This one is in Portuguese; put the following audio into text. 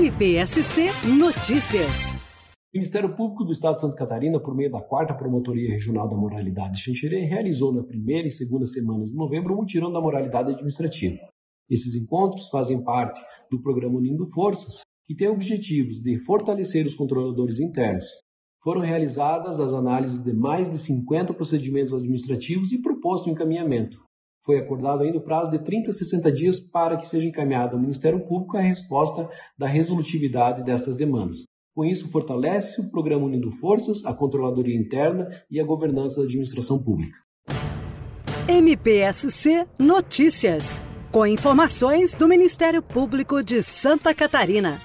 MPSC Notícias. O Ministério Público do Estado de Santa Catarina, por meio da 4 Promotoria Regional da Moralidade de Xanxerê, realizou na primeira e segunda semanas de novembro o mutirão da moralidade administrativa. Esses encontros fazem parte do programa Unindo Forças e têm objetivos de fortalecer os controladores internos. Foram realizadas as análises de mais de 50 procedimentos administrativos e proposto o encaminhamento. Foi acordado ainda o prazo de 30 a 60 dias para que seja encaminhado ao Ministério Público a resposta da resolutividade destas demandas. Com isso, fortalece o programa Unindo Forças, a controladoria interna e a governança da administração pública. MPSC Notícias. Com informações do Ministério Público de Santa Catarina.